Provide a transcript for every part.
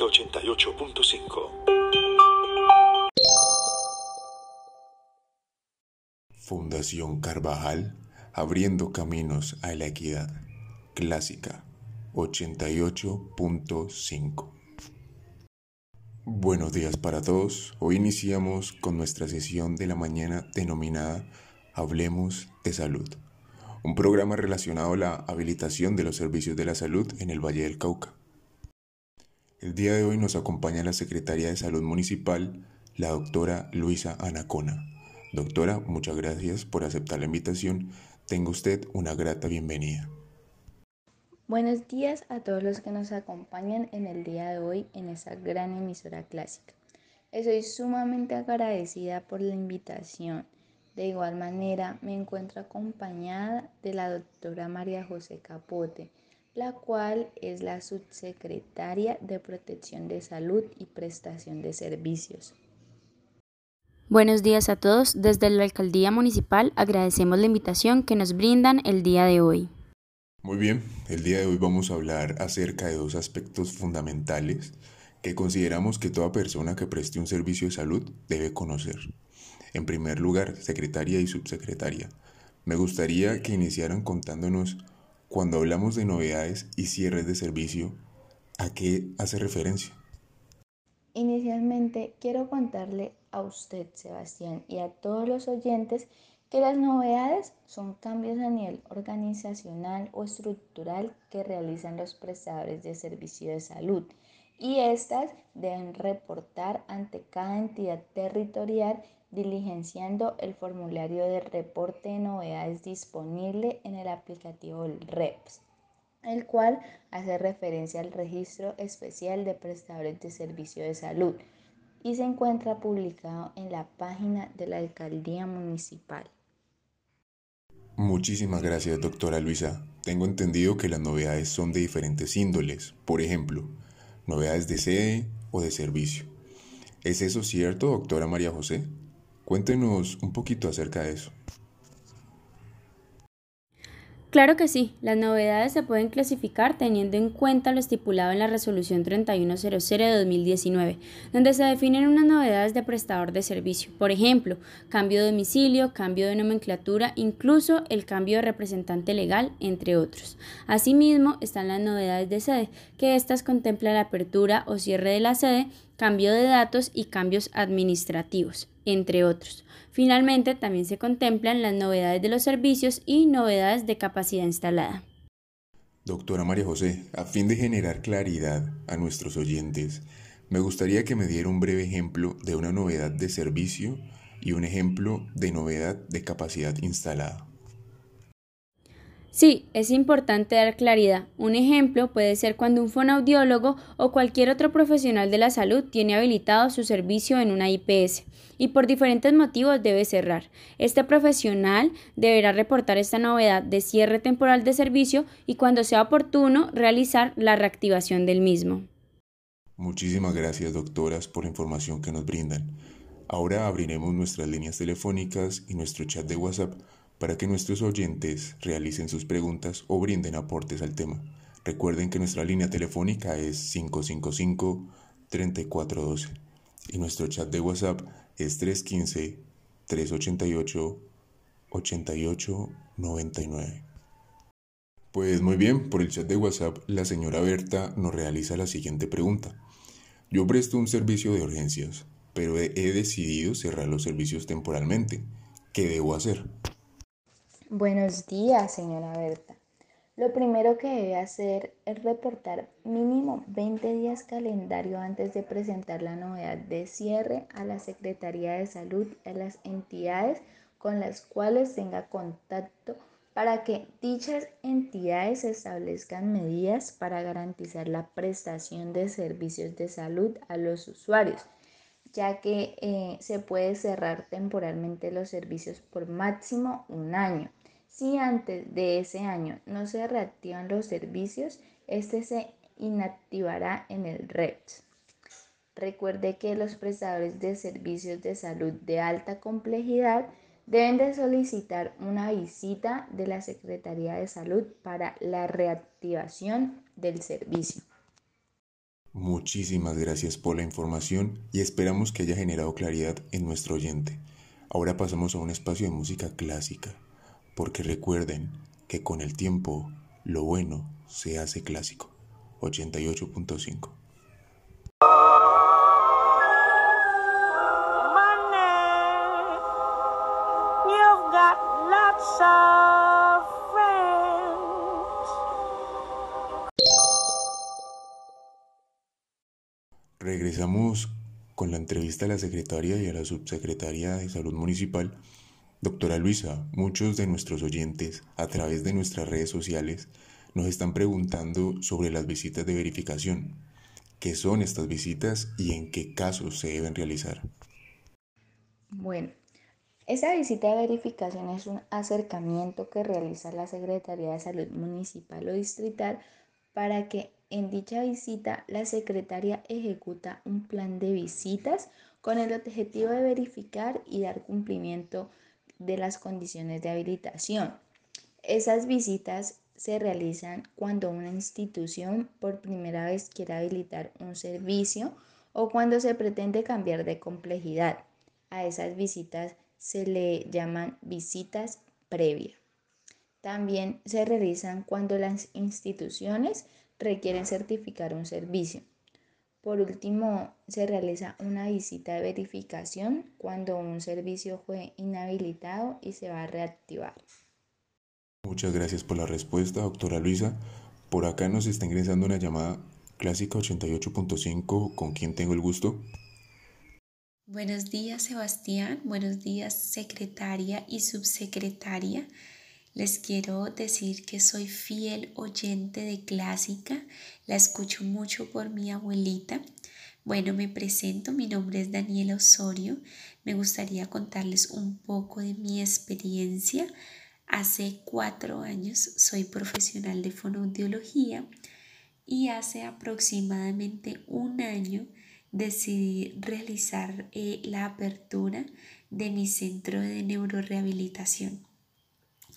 Clásica 88.5. Fundación Carvajal, abriendo caminos a la equidad. Clásica 88.5. Buenos días para todos. Hoy iniciamos con nuestra sesión de la mañana denominada Hablemos de Salud, un programa relacionado a la habilitación de los servicios de la salud en el Valle del Cauca. El día de hoy nos acompaña la Secretaria de Salud Municipal, la doctora Luisa Anacona. Doctora, muchas gracias por aceptar la invitación. Tenga usted una grata bienvenida. Buenos días a todos los que nos acompañan en el día de hoy en esta gran emisora clásica. Estoy sumamente agradecida por la invitación. De igual manera, me encuentro acompañada de la doctora María José Capote, la cual es la subsecretaria de Protección de Salud y Prestación de Servicios. Buenos días a todos. Desde la Alcaldía Municipal agradecemos la invitación que nos brindan el día de hoy. Muy bien, el día de hoy vamos a hablar acerca de dos aspectos fundamentales que consideramos que toda persona que preste un servicio de salud debe conocer. En primer lugar, secretaria y subsecretaria. Me gustaría que iniciaran contándonos, cuando hablamos de novedades y cierres de servicio, ¿a qué hace referencia? Inicialmente quiero contarle a usted, Sebastián, y a todos los oyentes que las novedades son cambios a nivel organizacional o estructural que realizan los prestadores de servicio de salud y éstas deben reportar ante cada entidad territorial diligenciando el formulario de reporte de novedades disponible en el aplicativo REPS, el cual hace referencia al registro especial de prestadores de servicio de salud y se encuentra publicado en la página de la alcaldía municipal. Muchísimas gracias, doctora Luisa. Tengo entendido que las novedades son de diferentes índoles, por ejemplo, novedades de sede o de servicio. ¿Es eso cierto, doctora María José? Cuéntenos un poquito acerca de eso. Claro que sí, las novedades se pueden clasificar teniendo en cuenta lo estipulado en la resolución 3100 de 2019, donde se definen unas novedades de prestador de servicio, por ejemplo, cambio de domicilio, cambio de nomenclatura, incluso el cambio de representante legal, entre otros. Asimismo, están las novedades de sede, que estas contemplan la apertura o cierre de la sede, cambio de datos y cambios administrativos, entre otros. Finalmente, también se contemplan las novedades de los servicios y novedades de capacidad instalada. Doctora María José, a fin de generar claridad a nuestros oyentes, me gustaría que me diera un breve ejemplo de una novedad de servicio y un ejemplo de novedad de capacidad instalada. Sí, es importante dar claridad. Un ejemplo puede ser cuando un fonoaudiólogo o cualquier otro profesional de la salud tiene habilitado su servicio en una IPS y por diferentes motivos debe cerrar. Este profesional deberá reportar esta novedad de cierre temporal de servicio y cuando sea oportuno realizar la reactivación del mismo. Muchísimas gracias doctoras por la información que nos brindan. Ahora abriremos nuestras líneas telefónicas y nuestro chat de WhatsApp para que nuestros oyentes realicen sus preguntas o brinden aportes al tema. Recuerden que nuestra línea telefónica es 555-3412 y nuestro chat de WhatsApp es 315-388-8899. Pues muy bien, por el chat de WhatsApp la señora Berta nos realiza la siguiente pregunta. Yo presto un servicio de urgencias, pero he decidido cerrar los servicios temporalmente. ¿Qué debo hacer? Buenos días, señora Berta. Lo primero que debe hacer es reportar mínimo 20 días calendario antes de presentar la novedad de cierre a la Secretaría de Salud y a las entidades con las cuales tenga contacto para que dichas entidades establezcan medidas para garantizar la prestación de servicios de salud a los usuarios, ya que eh, se puede cerrar temporalmente los servicios por máximo un año. Si antes de ese año no se reactivan los servicios, este se inactivará en el REPS. Recuerde que los prestadores de servicios de salud de alta complejidad deben de solicitar una visita de la Secretaría de Salud para la reactivación del servicio. Muchísimas gracias por la información y esperamos que haya generado claridad en nuestro oyente. Ahora pasamos a un espacio de música clásica, porque recuerden que con el tiempo lo bueno se hace clásico. 88.5 Regresamos con la entrevista a la secretaria y a la subsecretaria de Salud Municipal. Doctora Luisa, muchos de nuestros oyentes a través de nuestras redes sociales nos están preguntando sobre las visitas de verificación. ¿Qué son estas visitas y en qué casos se deben realizar? Bueno, esa visita de verificación es un acercamiento que realiza la Secretaría de Salud Municipal o Distrital para que en dicha visita, la secretaria ejecuta un plan de visitas con el objetivo de verificar y dar cumplimiento de las condiciones de habilitación. Esas visitas se realizan cuando una institución por primera vez quiere habilitar un servicio o cuando se pretende cambiar de complejidad. A esas visitas se le llaman visitas previas. También se realizan cuando las instituciones requieren certificar un servicio. Por último, se realiza una visita de verificación cuando un servicio fue inhabilitado y se va a reactivar. Muchas gracias por la respuesta, doctora Luisa. Por acá nos está ingresando una llamada clásica 88.5, ¿con quién tengo el gusto? Buenos días, Sebastián. Buenos días, secretaria y subsecretaria. Les quiero decir que soy fiel oyente de clásica, la escucho mucho por mi abuelita. Bueno, me presento, mi nombre es Daniela Osorio. Me gustaría contarles un poco de mi experiencia. Hace cuatro años soy profesional de fonoaudiología y hace aproximadamente un año decidí realizar eh, la apertura de mi centro de neurorehabilitación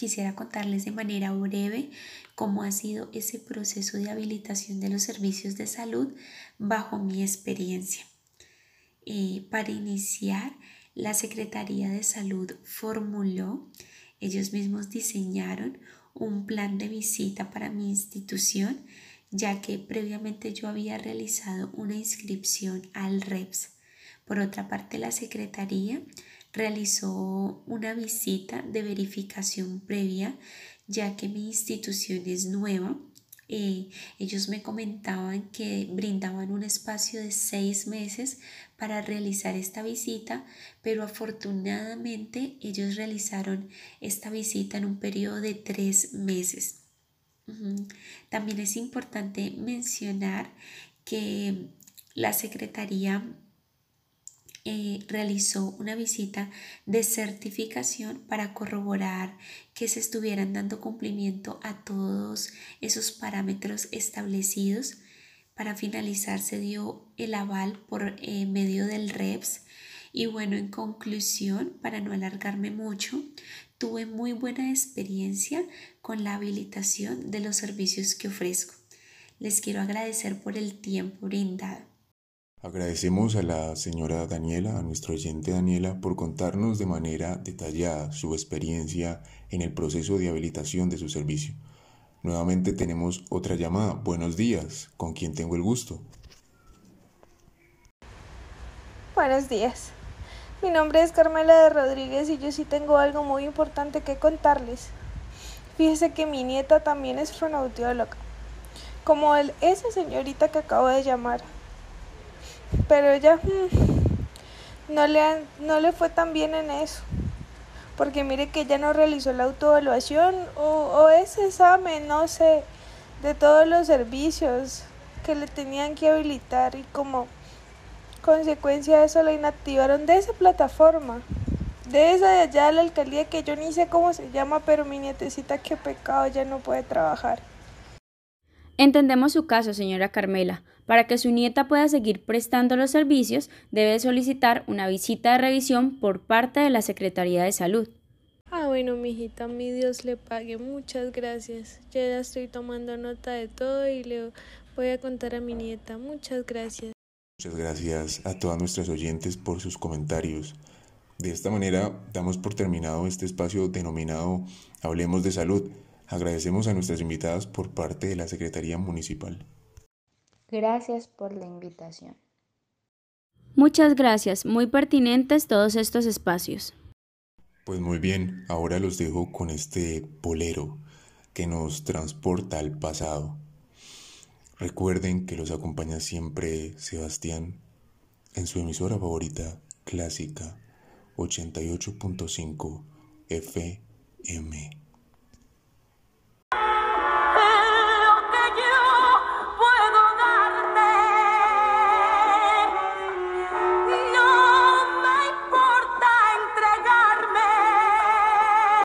quisiera contarles de manera breve cómo ha sido ese proceso de habilitación de los servicios de salud bajo mi experiencia. Eh, para iniciar, la Secretaría de Salud formuló, ellos mismos diseñaron un plan de visita para mi institución, ya que previamente yo había realizado una inscripción al REPS. Por otra parte, la Secretaría realizó una visita de verificación previa, ya que mi institución es nueva. Eh, ellos me comentaban que brindaban un espacio de seis meses para realizar esta visita, pero afortunadamente ellos realizaron esta visita en un periodo de tres meses. También es importante mencionar que la Secretaría eh, realizó una visita de certificación para corroborar que se estuvieran dando cumplimiento a todos esos parámetros establecidos. Para finalizar se dio el aval por eh, medio del REPS y bueno, en conclusión, para no alargarme mucho, tuve muy buena experiencia con la habilitación de los servicios que ofrezco. Les quiero agradecer por el tiempo brindado. Agradecemos a la señora Daniela, a nuestro oyente Daniela, por contarnos de manera detallada su experiencia en el proceso de habilitación de su servicio. Nuevamente tenemos otra llamada. Buenos días, ¿con quién tengo el gusto? Buenos días. Mi nombre es Carmela de Rodríguez y yo sí tengo algo muy importante que contarles. Fíjese que mi nieta también es fonoaudióloga, como el, esa señorita que acabo de llamar pero ella mm, no, le, no le fue tan bien en eso. Porque mire que ella no realizó la autoevaluación o, o ese examen, no sé, de todos los servicios que le tenían que habilitar y como consecuencia de eso la inactivaron de esa plataforma. De esa de allá de la alcaldía que yo ni sé cómo se llama, pero mi nietecita qué pecado, ya no puede trabajar. Entendemos su caso, señora Carmela. Para que su nieta pueda seguir prestando los servicios, debe solicitar una visita de revisión por parte de la Secretaría de Salud. Ah, bueno, mijita, mi Dios le pague. Muchas gracias. Ya estoy tomando nota de todo y le Voy a contar a mi nieta. Muchas gracias. Muchas gracias a todas nuestras oyentes por sus comentarios. De esta manera damos por terminado este espacio denominado Hablemos de Salud. Agradecemos a nuestras invitadas por parte de la Secretaría Municipal. Gracias por la invitación. Muchas gracias, muy pertinentes todos estos espacios. Pues muy bien, ahora los dejo con este bolero que nos transporta al pasado. Recuerden que los acompaña siempre Sebastián en su emisora favorita, clásica 88.5 FM.